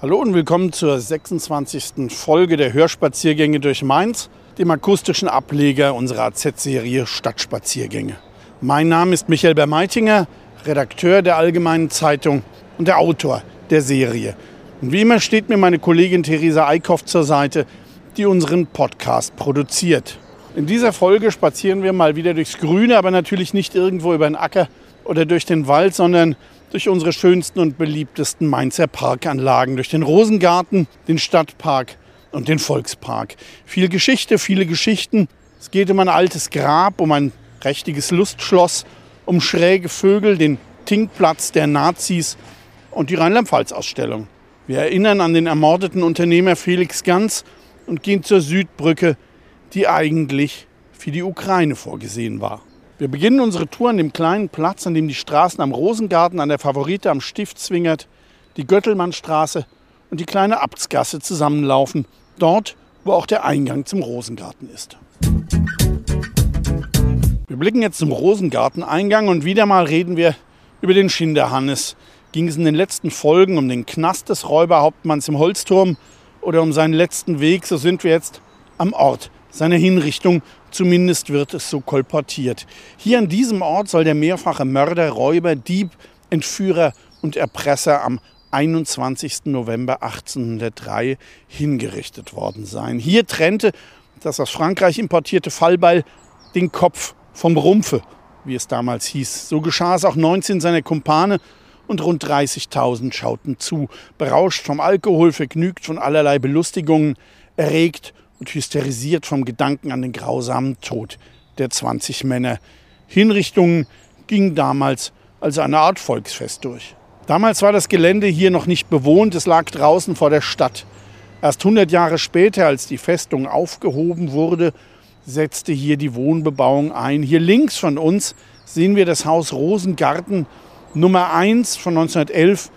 Hallo und willkommen zur 26. Folge der Hörspaziergänge durch Mainz, dem akustischen Ableger unserer AZ-Serie Stadtspaziergänge. Mein Name ist Michael Bermeitinger, Redakteur der Allgemeinen Zeitung und der Autor der Serie. Und wie immer steht mir meine Kollegin Theresa Eickhoff zur Seite, die unseren Podcast produziert. In dieser Folge spazieren wir mal wieder durchs Grüne, aber natürlich nicht irgendwo über den Acker oder durch den Wald, sondern durch unsere schönsten und beliebtesten Mainzer Parkanlagen, durch den Rosengarten, den Stadtpark und den Volkspark. Viel Geschichte, viele Geschichten. Es geht um ein altes Grab, um ein prächtiges Lustschloss, um schräge Vögel, den Tinkplatz der Nazis und die Rheinland-Pfalz-Ausstellung. Wir erinnern an den ermordeten Unternehmer Felix Ganz und gehen zur Südbrücke, die eigentlich für die Ukraine vorgesehen war. Wir beginnen unsere Tour an dem kleinen Platz, an dem die Straßen am Rosengarten, an der Favorite am Stiftszwingert, die Göttelmannstraße und die kleine Abtsgasse zusammenlaufen, dort, wo auch der Eingang zum Rosengarten ist. Wir blicken jetzt zum Rosengarteneingang und wieder mal reden wir über den Schinderhannes. Ging es in den letzten Folgen um den Knast des Räuberhauptmanns im Holzturm oder um seinen letzten Weg, so sind wir jetzt am Ort seiner Hinrichtung. Zumindest wird es so kolportiert. Hier an diesem Ort soll der mehrfache Mörder, Räuber, Dieb, Entführer und Erpresser am 21. November 1803 hingerichtet worden sein. Hier trennte das aus Frankreich importierte Fallbeil den Kopf vom Rumpfe, wie es damals hieß. So geschah es auch 19 seiner Kumpane und rund 30.000 schauten zu, berauscht vom Alkohol, vergnügt von allerlei Belustigungen, erregt und hysterisiert vom Gedanken an den grausamen Tod der 20 Männer. Hinrichtungen gingen damals als eine Art Volksfest durch. Damals war das Gelände hier noch nicht bewohnt, es lag draußen vor der Stadt. Erst 100 Jahre später, als die Festung aufgehoben wurde, setzte hier die Wohnbebauung ein. Hier links von uns sehen wir das Haus Rosengarten Nummer 1 von 1911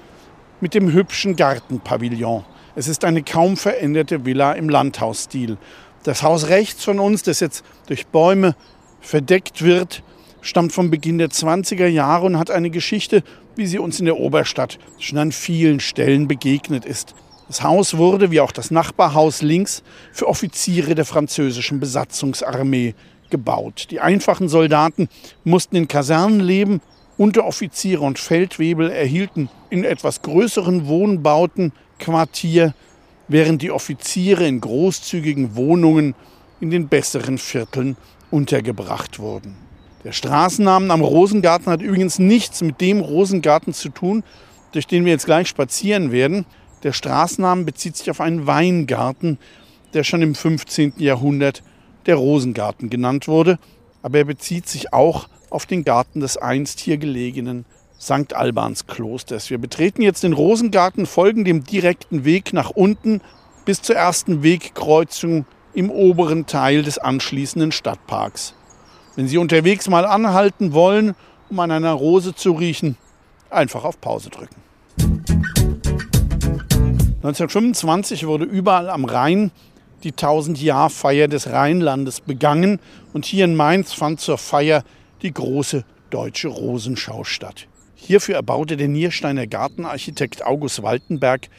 mit dem hübschen Gartenpavillon. Es ist eine kaum veränderte Villa im Landhausstil. Das Haus rechts von uns, das jetzt durch Bäume verdeckt wird, stammt vom Beginn der 20er Jahre und hat eine Geschichte, wie sie uns in der Oberstadt schon an vielen Stellen begegnet ist. Das Haus wurde, wie auch das Nachbarhaus links, für Offiziere der französischen Besatzungsarmee gebaut. Die einfachen Soldaten mussten in Kasernen leben, Unteroffiziere und Feldwebel erhielten in etwas größeren Wohnbauten Quartier, während die Offiziere in großzügigen Wohnungen in den besseren Vierteln untergebracht wurden. Der Straßennamen am Rosengarten hat übrigens nichts mit dem Rosengarten zu tun, durch den wir jetzt gleich spazieren werden. Der Straßenname bezieht sich auf einen Weingarten, der schon im 15. Jahrhundert der Rosengarten genannt wurde, aber er bezieht sich auch auf den Garten des einst hier gelegenen St. Albans Klosters. Wir betreten jetzt den Rosengarten, folgen dem direkten Weg nach unten bis zur ersten Wegkreuzung im oberen Teil des anschließenden Stadtparks. Wenn Sie unterwegs mal anhalten wollen, um an einer Rose zu riechen, einfach auf Pause drücken. 1925 wurde überall am Rhein die 1000-Jahr-Feier des Rheinlandes begangen und hier in Mainz fand zur Feier die große deutsche Rosenschau statt. Hierfür erbaute der Niersteiner Gartenarchitekt August Waltenberg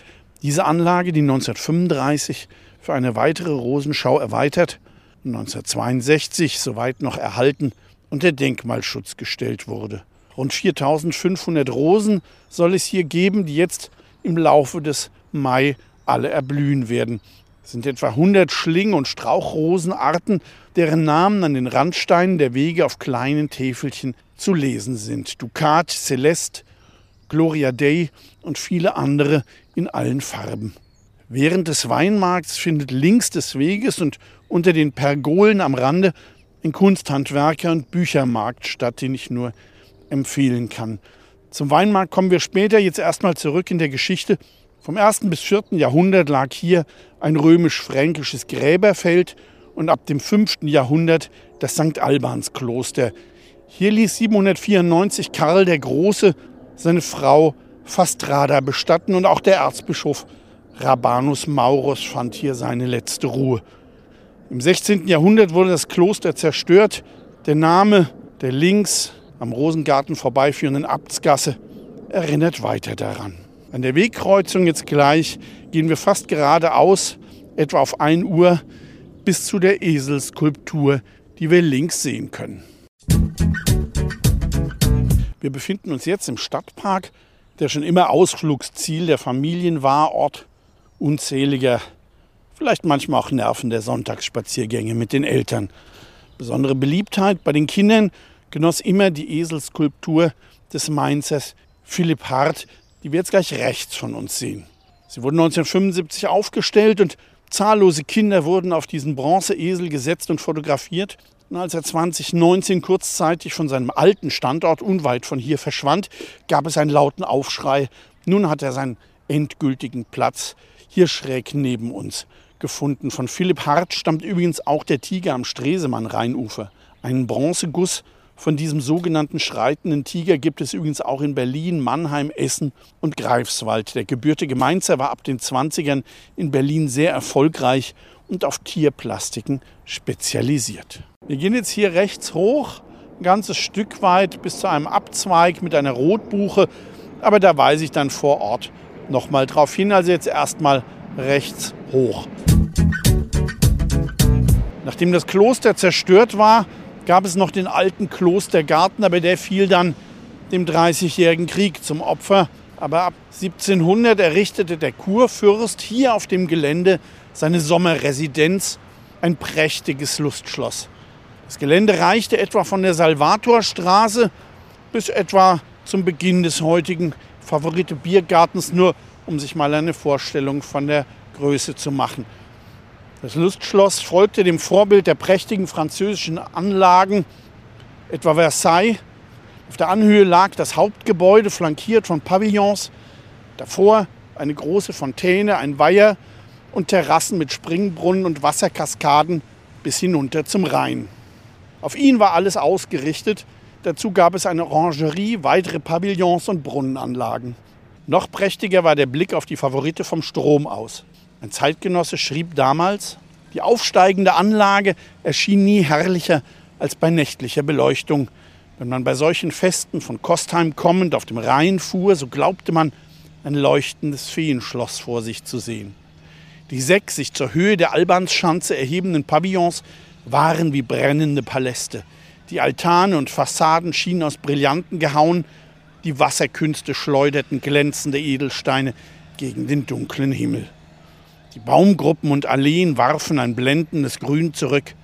diese Anlage, die 1935 für eine weitere Rosenschau erweitert und 1962, soweit noch erhalten, unter Denkmalschutz gestellt wurde. Rund 4500 Rosen soll es hier geben, die jetzt im Laufe des Mai alle erblühen werden. Es sind etwa 100 Schling- und Strauchrosenarten, deren Namen an den Randsteinen der Wege auf kleinen Täfelchen zu lesen sind. Ducat, Celeste, Gloria Dei und viele andere in allen Farben. Während des Weinmarkts findet links des Weges und unter den Pergolen am Rande ein Kunsthandwerker- und Büchermarkt statt, den ich nur empfehlen kann. Zum Weinmarkt kommen wir später, jetzt erstmal zurück in der Geschichte. Vom 1. bis 4. Jahrhundert lag hier ein römisch-fränkisches Gräberfeld und ab dem 5. Jahrhundert das St. Albans Kloster. Hier ließ 794 Karl der Große seine Frau Fastrada bestatten und auch der Erzbischof Rabanus Maurus fand hier seine letzte Ruhe. Im 16. Jahrhundert wurde das Kloster zerstört. Der Name der links am Rosengarten vorbeiführenden Abtsgasse erinnert weiter daran. An der Wegkreuzung jetzt gleich gehen wir fast geradeaus, etwa auf 1 Uhr, bis zu der Eselskulptur, die wir links sehen können. Wir befinden uns jetzt im Stadtpark, der schon immer Ausflugsziel der Familien war, Ort unzähliger, vielleicht manchmal auch Nerven der Sonntagsspaziergänge mit den Eltern. Besondere Beliebtheit bei den Kindern genoss immer die Eselskulptur des Mainzers Philipp Hart, die wir jetzt gleich rechts von uns sehen. Sie wurden 1975 aufgestellt und zahllose Kinder wurden auf diesen Bronzeesel gesetzt und fotografiert. Und als er 2019 kurzzeitig von seinem alten Standort unweit von hier verschwand, gab es einen lauten Aufschrei. Nun hat er seinen endgültigen Platz hier schräg neben uns gefunden. Von Philipp Hart stammt übrigens auch der Tiger am Stresemann-Rheinufer. Einen Bronzeguss von diesem sogenannten schreitenden Tiger gibt es übrigens auch in Berlin, Mannheim, Essen und Greifswald. Der gebürtige Mainzer war ab den 20ern in Berlin sehr erfolgreich und auf Tierplastiken spezialisiert. Wir gehen jetzt hier rechts hoch, ein ganzes Stück weit bis zu einem Abzweig mit einer Rotbuche, aber da weise ich dann vor Ort nochmal drauf hin. Also jetzt erstmal rechts hoch. Nachdem das Kloster zerstört war, gab es noch den alten Klostergarten, aber der fiel dann dem Dreißigjährigen Krieg zum Opfer. Aber ab 1700 errichtete der Kurfürst hier auf dem Gelände seine Sommerresidenz, ein prächtiges Lustschloss. Das Gelände reichte etwa von der Salvatorstraße bis etwa zum Beginn des heutigen Favorite Biergartens, nur um sich mal eine Vorstellung von der Größe zu machen. Das Lustschloss folgte dem Vorbild der prächtigen französischen Anlagen, etwa Versailles. Auf der Anhöhe lag das Hauptgebäude, flankiert von Pavillons. Davor eine große Fontäne, ein Weiher und Terrassen mit Springbrunnen und Wasserkaskaden bis hinunter zum Rhein. Auf ihn war alles ausgerichtet. Dazu gab es eine Orangerie, weitere Pavillons und Brunnenanlagen. Noch prächtiger war der Blick auf die Favorite vom Strom aus. Ein Zeitgenosse schrieb damals, die aufsteigende Anlage erschien nie herrlicher als bei nächtlicher Beleuchtung. Wenn man bei solchen Festen von Kostheim kommend auf dem Rhein fuhr, so glaubte man, ein leuchtendes Feenschloss vor sich zu sehen. Die sechs sich zur Höhe der Albansschanze erhebenden Pavillons waren wie brennende Paläste. Die Altane und Fassaden schienen aus Brillanten gehauen, die Wasserkünste schleuderten glänzende Edelsteine gegen den dunklen Himmel. Die Baumgruppen und Alleen warfen ein blendendes Grün zurück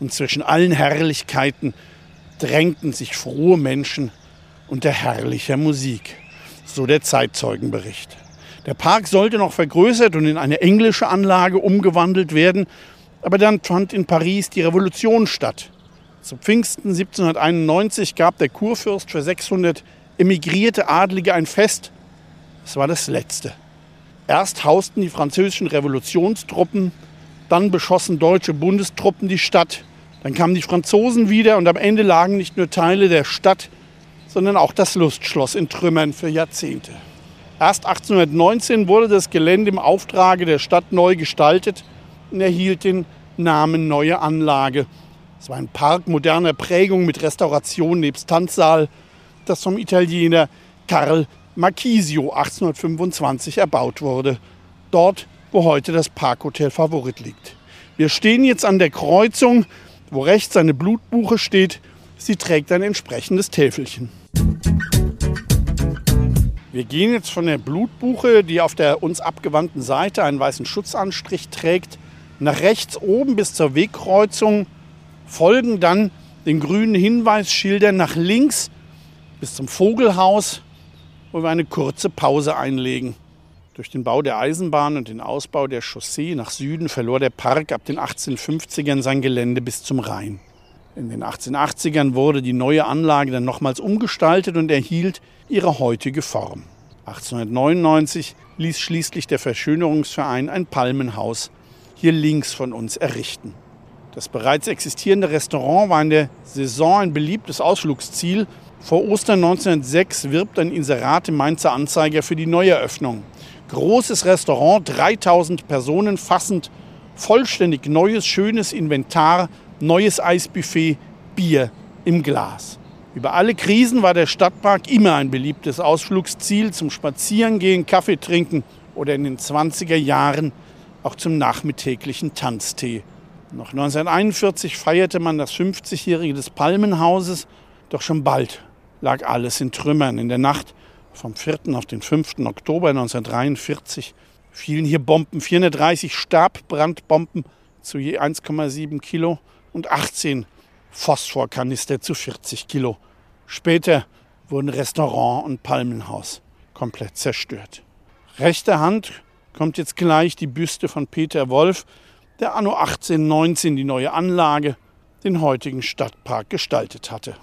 und zwischen allen Herrlichkeiten drängten sich frohe Menschen unter herrlicher Musik. So der Zeitzeugenbericht. Der Park sollte noch vergrößert und in eine englische Anlage umgewandelt werden, aber dann fand in Paris die Revolution statt. Zu Pfingsten 1791 gab der Kurfürst für 600 emigrierte Adlige ein Fest. Es war das letzte. Erst hausten die französischen Revolutionstruppen, dann beschossen deutsche Bundestruppen die Stadt, dann kamen die Franzosen wieder und am Ende lagen nicht nur Teile der Stadt, sondern auch das Lustschloss in Trümmern für Jahrzehnte. Erst 1819 wurde das Gelände im Auftrage der Stadt neu gestaltet und erhielt den Namen Neue Anlage. Es war ein Park moderner Prägung mit Restauration nebst Tanzsaal, das vom Italiener Karl Marquisio 1825 erbaut wurde. Dort, wo heute das Parkhotel Favorit liegt. Wir stehen jetzt an der Kreuzung, wo rechts eine Blutbuche steht. Sie trägt ein entsprechendes Täfelchen. Wir gehen jetzt von der Blutbuche, die auf der uns abgewandten Seite einen weißen Schutzanstrich trägt, nach rechts oben bis zur Wegkreuzung, folgen dann den grünen Hinweisschildern nach links bis zum Vogelhaus wo wir eine kurze Pause einlegen. Durch den Bau der Eisenbahn und den Ausbau der Chaussee nach Süden verlor der Park ab den 1850ern sein Gelände bis zum Rhein. In den 1880ern wurde die neue Anlage dann nochmals umgestaltet und erhielt ihre heutige Form. 1899 ließ schließlich der Verschönerungsverein ein Palmenhaus hier links von uns errichten. Das bereits existierende Restaurant war in der Saison ein beliebtes Ausflugsziel. Vor Ostern 1906 wirbt ein Inserat im Mainzer Anzeiger für die Neueröffnung. Großes Restaurant, 3000 Personen fassend, vollständig neues, schönes Inventar, neues Eisbuffet, Bier im Glas. Über alle Krisen war der Stadtpark immer ein beliebtes Ausflugsziel zum Spazierengehen, Kaffee trinken oder in den 20er Jahren auch zum nachmittäglichen Tanztee. Noch 1941 feierte man das 50-jährige des Palmenhauses, doch schon bald lag alles in Trümmern. In der Nacht vom 4. auf den 5. Oktober 1943 fielen hier Bomben, 430 Stabbrandbomben zu je 1,7 Kilo und 18 Phosphorkanister zu 40 Kilo. Später wurden Restaurant und Palmenhaus komplett zerstört. Rechter Hand kommt jetzt gleich die Büste von Peter Wolf, der anno 1819 die neue Anlage, den heutigen Stadtpark, gestaltet hatte.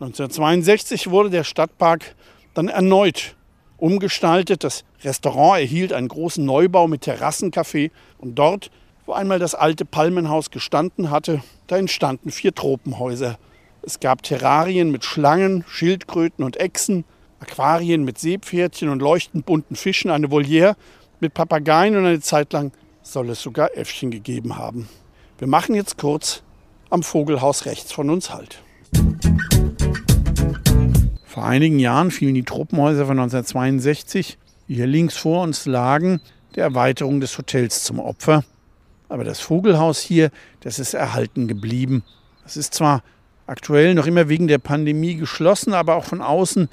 1962 wurde der Stadtpark dann erneut umgestaltet. Das Restaurant erhielt einen großen Neubau mit Terrassencafé und dort, wo einmal das alte Palmenhaus gestanden hatte, da entstanden vier Tropenhäuser. Es gab Terrarien mit Schlangen, Schildkröten und Echsen, Aquarien mit Seepferdchen und leuchtend bunten Fischen, eine Voliere mit Papageien und eine Zeit lang soll es sogar Äffchen gegeben haben. Wir machen jetzt kurz am Vogelhaus rechts von uns Halt. Vor einigen Jahren fielen die Truppenhäuser von 1962, die hier links vor uns lagen, der Erweiterung des Hotels zum Opfer. Aber das Vogelhaus hier, das ist erhalten geblieben. Es ist zwar aktuell noch immer wegen der Pandemie geschlossen, aber auch von außen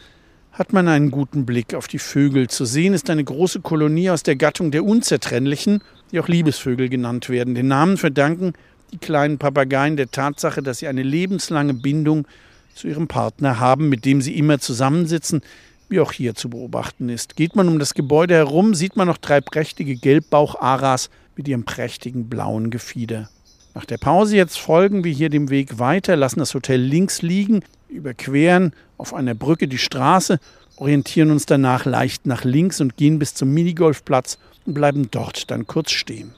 hat man einen guten Blick auf die Vögel. Zu sehen ist eine große Kolonie aus der Gattung der Unzertrennlichen, die auch Liebesvögel genannt werden. Den Namen verdanken die kleinen Papageien der Tatsache, dass sie eine lebenslange Bindung zu ihrem Partner haben, mit dem sie immer zusammensitzen, wie auch hier zu beobachten ist. Geht man um das Gebäude herum, sieht man noch drei prächtige Gelbbauch-Aras mit ihrem prächtigen blauen Gefieder. Nach der Pause jetzt folgen wir hier dem Weg weiter, lassen das Hotel links liegen, überqueren auf einer Brücke die Straße, orientieren uns danach leicht nach links und gehen bis zum Minigolfplatz und bleiben dort dann kurz stehen.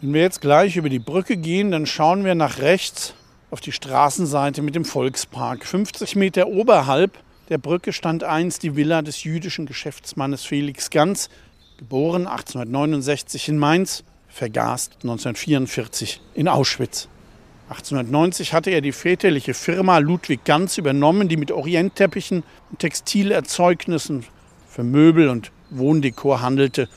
Wenn wir jetzt gleich über die Brücke gehen, dann schauen wir nach rechts auf die Straßenseite mit dem Volkspark. 50 Meter oberhalb der Brücke stand einst die Villa des jüdischen Geschäftsmannes Felix Ganz, geboren 1869 in Mainz, vergast 1944 in Auschwitz. 1890 hatte er die väterliche Firma Ludwig Ganz übernommen, die mit Orientteppichen und Textilerzeugnissen für Möbel und Wohndekor handelte,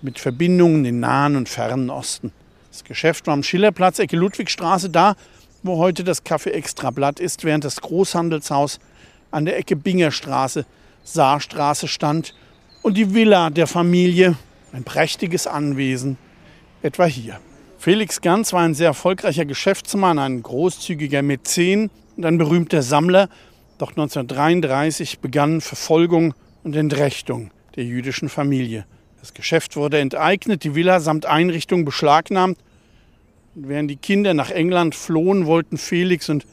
mit Verbindungen in Nahen und Fernen Osten. Das Geschäft war am Schillerplatz, Ecke Ludwigstraße, da, wo heute das Café Extrablatt ist, während das Großhandelshaus an der Ecke Bingerstraße, Saarstraße stand und die Villa der Familie, ein prächtiges Anwesen, etwa hier. Felix Ganz war ein sehr erfolgreicher Geschäftsmann, ein großzügiger Mäzen und ein berühmter Sammler. Doch 1933 begann Verfolgung und Entrechtung der jüdischen Familie. Das Geschäft wurde enteignet, die Villa samt Einrichtung beschlagnahmt und während die Kinder nach England flohen, wollten Felix und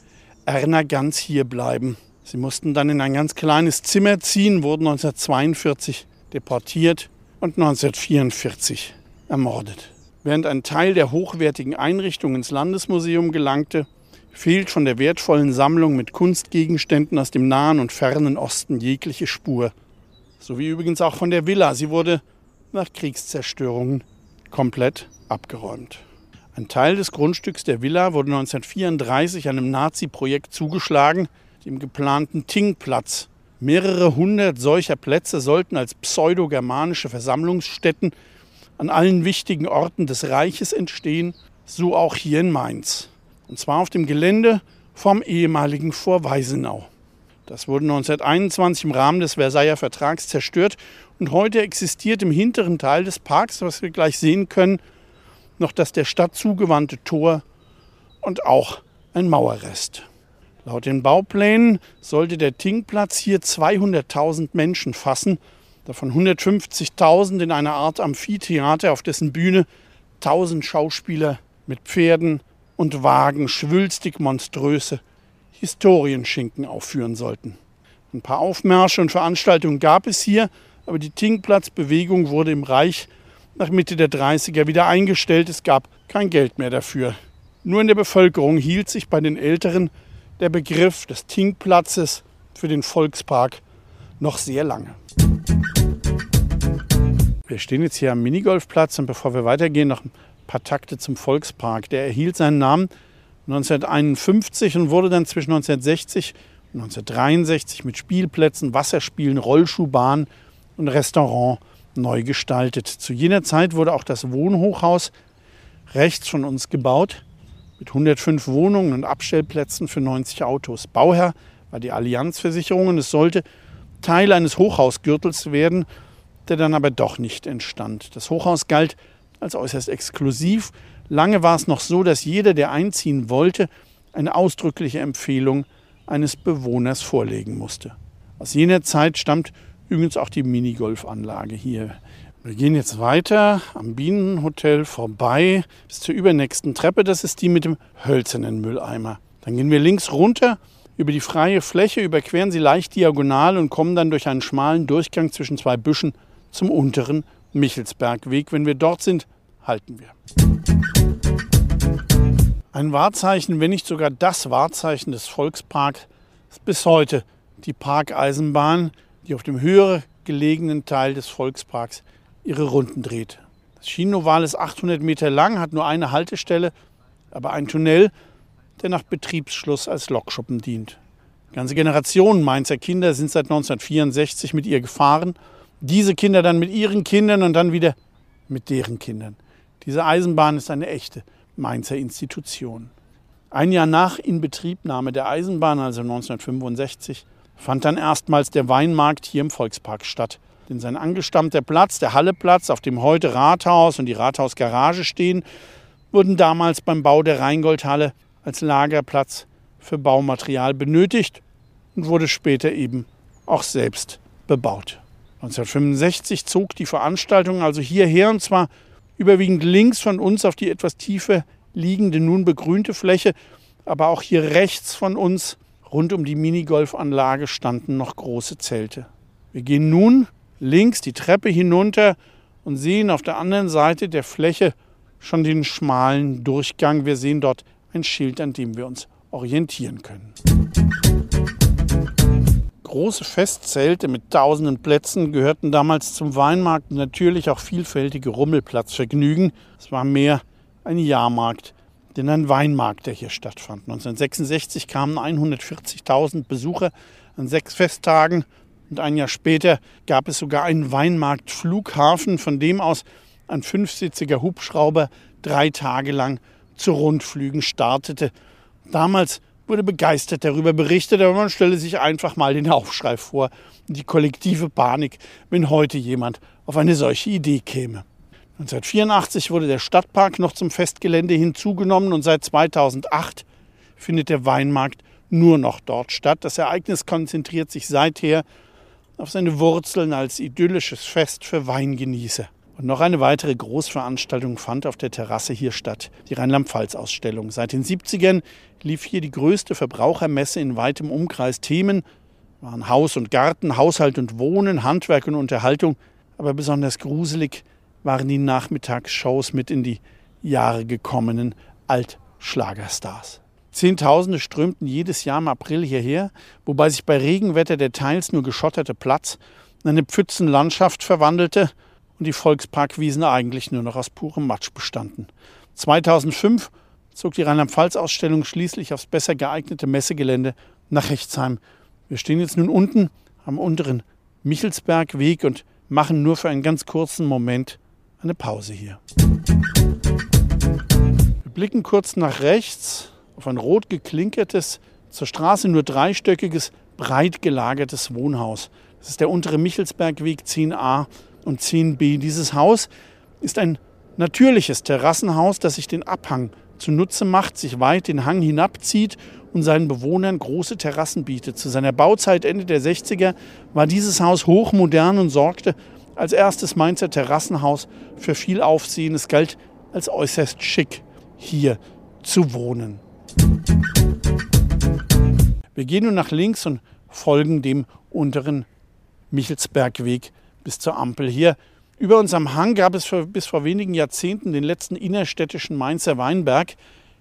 Erna ganz hier bleiben. Sie mussten dann in ein ganz kleines Zimmer ziehen, wurden 1942 deportiert und 1944 ermordet. Während ein Teil der hochwertigen Einrichtung ins Landesmuseum gelangte, fehlt von der wertvollen Sammlung mit Kunstgegenständen aus dem nahen und fernen Osten jegliche Spur. So wie übrigens auch von der Villa. Sie wurde nach Kriegszerstörungen komplett abgeräumt. Ein Teil des Grundstücks der Villa wurde 1934 einem Nazi-Projekt zugeschlagen, dem geplanten Tingplatz. Mehrere hundert solcher Plätze sollten als pseudogermanische Versammlungsstätten an allen wichtigen Orten des Reiches entstehen, so auch hier in Mainz. Und zwar auf dem Gelände vom ehemaligen Fort Weisenau. Das wurde 1921 im Rahmen des Versailler Vertrags zerstört und heute existiert im hinteren Teil des Parks, was wir gleich sehen können, noch das der Stadt zugewandte Tor und auch ein Mauerrest. Laut den Bauplänen sollte der Tingplatz hier 200.000 Menschen fassen, davon 150.000 in einer Art Amphitheater, auf dessen Bühne 1000 Schauspieler mit Pferden, und Wagen schwülstig monströse Historienschinken aufführen sollten. Ein paar Aufmärsche und Veranstaltungen gab es hier, aber die Tinkplatzbewegung wurde im Reich nach Mitte der 30er wieder eingestellt. Es gab kein Geld mehr dafür. Nur in der Bevölkerung hielt sich bei den Älteren der Begriff des Tinkplatzes für den Volkspark noch sehr lange. Wir stehen jetzt hier am Minigolfplatz und bevor wir weitergehen, noch ein paar Takte zum Volkspark. Der erhielt seinen Namen 1951 und wurde dann zwischen 1960 und 1963 mit Spielplätzen, Wasserspielen, Rollschuhbahn und Restaurant neu gestaltet. Zu jener Zeit wurde auch das Wohnhochhaus rechts von uns gebaut mit 105 Wohnungen und Abstellplätzen für 90 Autos. Bauherr war die Allianzversicherung und es sollte Teil eines Hochhausgürtels werden, der dann aber doch nicht entstand. Das Hochhaus galt als äußerst exklusiv. Lange war es noch so, dass jeder, der einziehen wollte, eine ausdrückliche Empfehlung eines Bewohners vorlegen musste. Aus jener Zeit stammt übrigens auch die Minigolfanlage hier. Wir gehen jetzt weiter am Bienenhotel vorbei bis zur übernächsten Treppe. Das ist die mit dem hölzernen Mülleimer. Dann gehen wir links runter über die freie Fläche, überqueren sie leicht diagonal und kommen dann durch einen schmalen Durchgang zwischen zwei Büschen zum unteren Michelsbergweg. Wenn wir dort sind, halten wir. Ein Wahrzeichen, wenn nicht sogar das Wahrzeichen des Volksparks, ist bis heute die Parkeisenbahn, die auf dem höher gelegenen Teil des Volksparks ihre Runden dreht. Das Schienenoval ist 800 Meter lang, hat nur eine Haltestelle, aber ein Tunnel, der nach Betriebsschluss als Lokschuppen dient. Ganze Generationen Mainzer Kinder sind seit 1964 mit ihr gefahren. Diese Kinder dann mit ihren Kindern und dann wieder mit deren Kindern. Diese Eisenbahn ist eine echte Mainzer Institution. Ein Jahr nach Inbetriebnahme der Eisenbahn, also 1965, fand dann erstmals der Weinmarkt hier im Volkspark statt. Denn sein angestammter Platz, der Halleplatz, auf dem heute Rathaus und die Rathausgarage stehen, wurden damals beim Bau der Rheingoldhalle als Lagerplatz für Baumaterial benötigt und wurde später eben auch selbst bebaut. 1965 zog die Veranstaltung also hierher und zwar überwiegend links von uns auf die etwas tiefer liegende, nun begrünte Fläche, aber auch hier rechts von uns rund um die Minigolfanlage standen noch große Zelte. Wir gehen nun links die Treppe hinunter und sehen auf der anderen Seite der Fläche schon den schmalen Durchgang. Wir sehen dort ein Schild, an dem wir uns orientieren können. Große Festzelte mit tausenden Plätzen gehörten damals zum Weinmarkt und natürlich auch vielfältige Rummelplatzvergnügen. Es war mehr ein Jahrmarkt denn ein Weinmarkt, der hier stattfand. 1966 kamen 140.000 Besucher an sechs Festtagen und ein Jahr später gab es sogar einen Weinmarktflughafen, von dem aus ein fünfsitziger Hubschrauber drei Tage lang zu Rundflügen startete. Damals wurde begeistert darüber berichtet, aber man stelle sich einfach mal den Aufschrei vor die kollektive Panik, wenn heute jemand auf eine solche Idee käme. 1984 wurde der Stadtpark noch zum Festgelände hinzugenommen und seit 2008 findet der Weinmarkt nur noch dort statt. Das Ereignis konzentriert sich seither auf seine Wurzeln als idyllisches Fest für Weingenießer. Und noch eine weitere Großveranstaltung fand auf der Terrasse hier statt, die Rheinland-Pfalz-Ausstellung. Seit den 70ern lief hier die größte Verbrauchermesse in weitem Umkreis. Themen waren Haus und Garten, Haushalt und Wohnen, Handwerk und Unterhaltung. Aber besonders gruselig waren die Nachmittagsshows mit in die Jahre gekommenen Altschlagerstars. Zehntausende strömten jedes Jahr im April hierher, wobei sich bei Regenwetter der teils nur geschotterte Platz in eine Pfützenlandschaft verwandelte und die Volksparkwiesen eigentlich nur noch aus purem Matsch bestanden. 2005 zog die Rheinland-Pfalz-Ausstellung schließlich aufs besser geeignete Messegelände nach Rechtsheim. Wir stehen jetzt nun unten am unteren Michelsbergweg und machen nur für einen ganz kurzen Moment eine Pause hier. Wir blicken kurz nach rechts auf ein rot geklinkertes, zur Straße nur dreistöckiges, breit gelagertes Wohnhaus. Das ist der untere Michelsbergweg 10a und 10b. Dieses Haus ist ein natürliches Terrassenhaus, das sich den Abhang zunutze macht, sich weit den Hang hinabzieht und seinen Bewohnern große Terrassen bietet. Zu seiner Bauzeit Ende der 60er war dieses Haus hochmodern und sorgte als erstes Mainzer Terrassenhaus für viel Aufsehen. Es galt als äußerst schick, hier zu wohnen. Wir gehen nun nach links und folgen dem unteren Michelsbergweg bis zur Ampel. Hier über unserem Hang gab es bis vor wenigen Jahrzehnten den letzten innerstädtischen Mainzer Weinberg,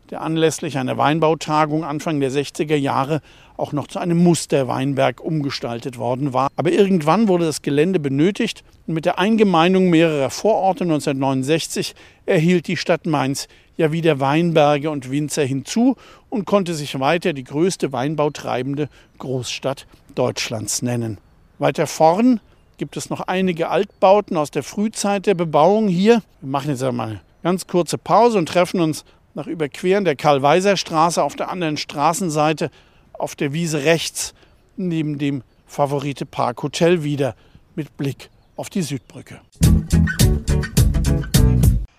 der anlässlich einer Weinbautagung Anfang der 60er Jahre auch noch zu einem Musterweinberg umgestaltet worden war. Aber irgendwann wurde das Gelände benötigt und mit der Eingemeindung mehrerer Vororte 1969 erhielt die Stadt Mainz ja wieder Weinberge und Winzer hinzu und konnte sich weiter die größte weinbautreibende Großstadt Deutschlands nennen. Weiter vorn gibt es noch einige Altbauten aus der Frühzeit der Bebauung hier. Wir machen jetzt einmal eine ganz kurze Pause und treffen uns nach Überqueren der Karl-Weiser-Straße auf der anderen Straßenseite auf der Wiese rechts neben dem Favorite Park Hotel wieder mit Blick auf die Südbrücke.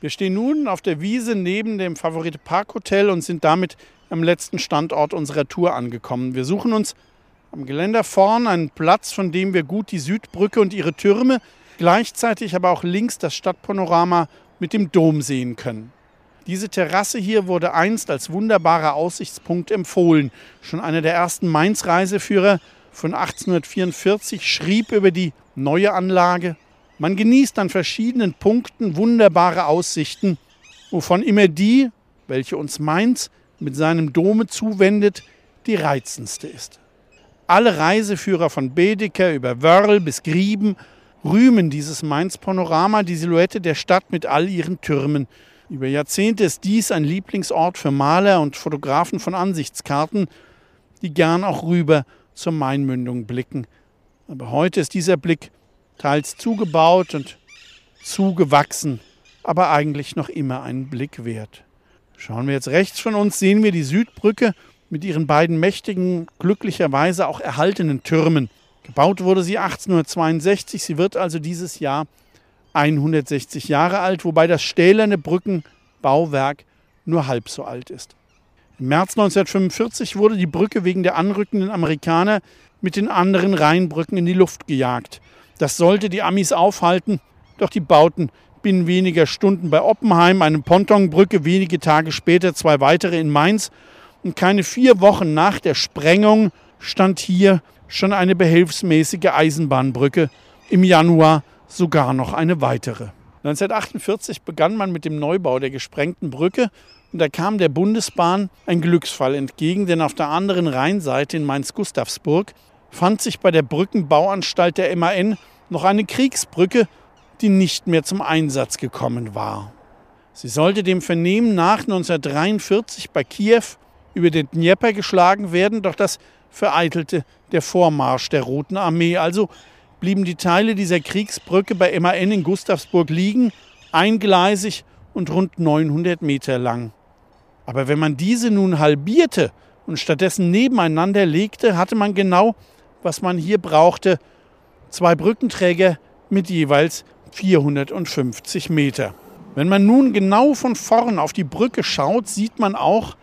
Wir stehen nun auf der Wiese neben dem Favorite Park Hotel und sind damit am letzten Standort unserer Tour angekommen. Wir suchen uns am Geländer vorn einen Platz, von dem wir gut die Südbrücke und ihre Türme, gleichzeitig aber auch links das Stadtpanorama mit dem Dom sehen können. Diese Terrasse hier wurde einst als wunderbarer Aussichtspunkt empfohlen. Schon einer der ersten Mainz-Reiseführer von 1844 schrieb über die neue Anlage. Man genießt an verschiedenen Punkten wunderbare Aussichten, wovon immer die, welche uns Mainz mit seinem Dome zuwendet, die reizendste ist. Alle Reiseführer von Bedeker über Wörl bis Grieben rühmen dieses Mainz-Panorama, die Silhouette der Stadt mit all ihren Türmen. Über Jahrzehnte ist dies ein Lieblingsort für Maler und Fotografen von Ansichtskarten, die gern auch rüber zur Mainmündung blicken. Aber heute ist dieser Blick teils zugebaut und zugewachsen, aber eigentlich noch immer einen Blick wert. Schauen wir jetzt rechts von uns, sehen wir die Südbrücke mit ihren beiden mächtigen, glücklicherweise auch erhaltenen Türmen. Gebaut wurde sie 1862, sie wird also dieses Jahr 160 Jahre alt, wobei das stählerne Brückenbauwerk nur halb so alt ist. Im März 1945 wurde die Brücke wegen der anrückenden Amerikaner mit den anderen Rheinbrücken in die Luft gejagt. Das sollte die Amis aufhalten, doch die bauten binnen weniger Stunden bei Oppenheim eine Pontonbrücke, wenige Tage später zwei weitere in Mainz und keine vier Wochen nach der Sprengung stand hier schon eine behelfsmäßige Eisenbahnbrücke, im Januar sogar noch eine weitere. 1948 begann man mit dem Neubau der gesprengten Brücke und da kam der Bundesbahn ein Glücksfall entgegen, denn auf der anderen Rheinseite in Mainz-Gustavsburg fand sich bei der Brückenbauanstalt der MAN noch eine Kriegsbrücke, die nicht mehr zum Einsatz gekommen war. Sie sollte dem Vernehmen nach 1943 bei Kiew über den Dnieper geschlagen werden, doch das vereitelte der Vormarsch der Roten Armee. Also blieben die Teile dieser Kriegsbrücke bei MAN in Gustavsburg liegen, eingleisig und rund 900 Meter lang. Aber wenn man diese nun halbierte und stattdessen nebeneinander legte, hatte man genau, was man hier brauchte, zwei Brückenträger mit jeweils 450 Meter. Wenn man nun genau von vorn auf die Brücke schaut, sieht man auch,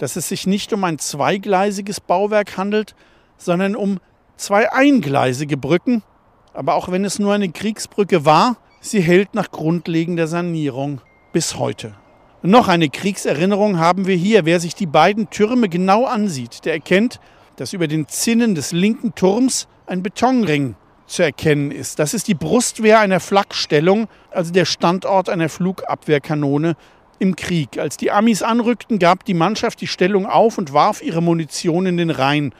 dass es sich nicht um ein zweigleisiges Bauwerk handelt, sondern um zwei eingleisige Brücken, aber auch wenn es nur eine Kriegsbrücke war, sie hält nach grundlegender Sanierung bis heute. noch eine Kriegserinnerung haben wir hier. Wer sich die beiden Türme genau ansieht, der erkennt, dass über den Zinnen des linken Turms ein Betonring zu erkennen ist. Das ist die Brustwehr einer Flakstellung, also der Standort einer Flugabwehrkanone im Krieg. Als die Amis anrückten, gab die Mannschaft die Stellung auf und warf ihre Munition in den Rhein.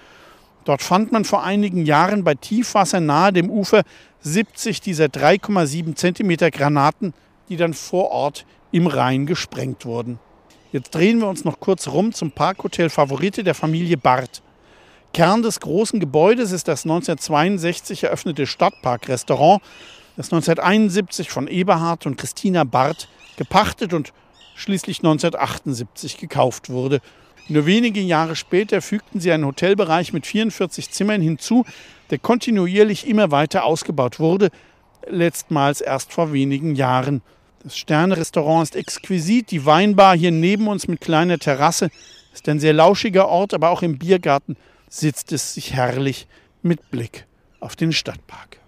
Dort fand man vor einigen Jahren bei Tiefwasser nahe dem Ufer 70 dieser 3,7 Zentimeter Granaten, die dann vor Ort im Rhein gesprengt wurden. Jetzt drehen wir uns noch kurz rum zum Parkhotel Favorite der Familie Barth. Kern des großen Gebäudes ist das 1962 eröffnete Stadtparkrestaurant, das 1971 von Eberhard und Christina Barth gepachtet und schließlich 1978 gekauft wurde nur wenige Jahre später fügten sie einen Hotelbereich mit 44 Zimmern hinzu, der kontinuierlich immer weiter ausgebaut wurde, letztmals erst vor wenigen Jahren. Das Sterne-Restaurant ist exquisit, die Weinbar hier neben uns mit kleiner Terrasse ist ein sehr lauschiger Ort, aber auch im Biergarten sitzt es sich herrlich mit Blick auf den Stadtpark.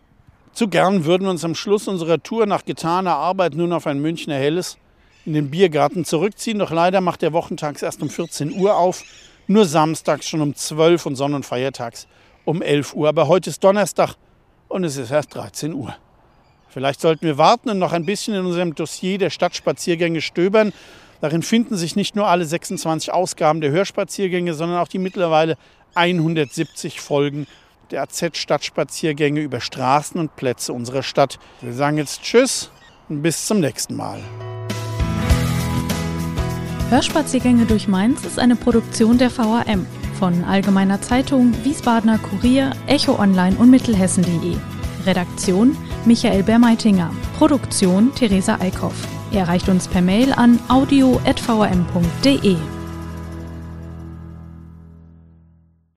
Zu gern würden wir uns am Schluss unserer Tour nach getaner Arbeit nun auf ein Münchner Helles in den Biergarten zurückziehen. Doch leider macht der wochentags erst um 14 Uhr auf. Nur samstags schon um 12 und Sonn- und Feiertags um 11 Uhr. Aber heute ist Donnerstag und es ist erst 13 Uhr. Vielleicht sollten wir warten und noch ein bisschen in unserem Dossier der Stadtspaziergänge stöbern. Darin finden sich nicht nur alle 26 Ausgaben der Hörspaziergänge, sondern auch die mittlerweile 170 Folgen der AZ-Stadtspaziergänge über Straßen und Plätze unserer Stadt. Wir sagen jetzt Tschüss und bis zum nächsten Mal. Hörspaziergänge durch Mainz ist eine Produktion der VAM von Allgemeiner Zeitung, Wiesbadener Kurier, Echo Online und Mittelhessen.de. Redaktion Michael Bermeitinger. Produktion Theresa Eickhoff. Er erreicht uns per Mail an audio.vam.de.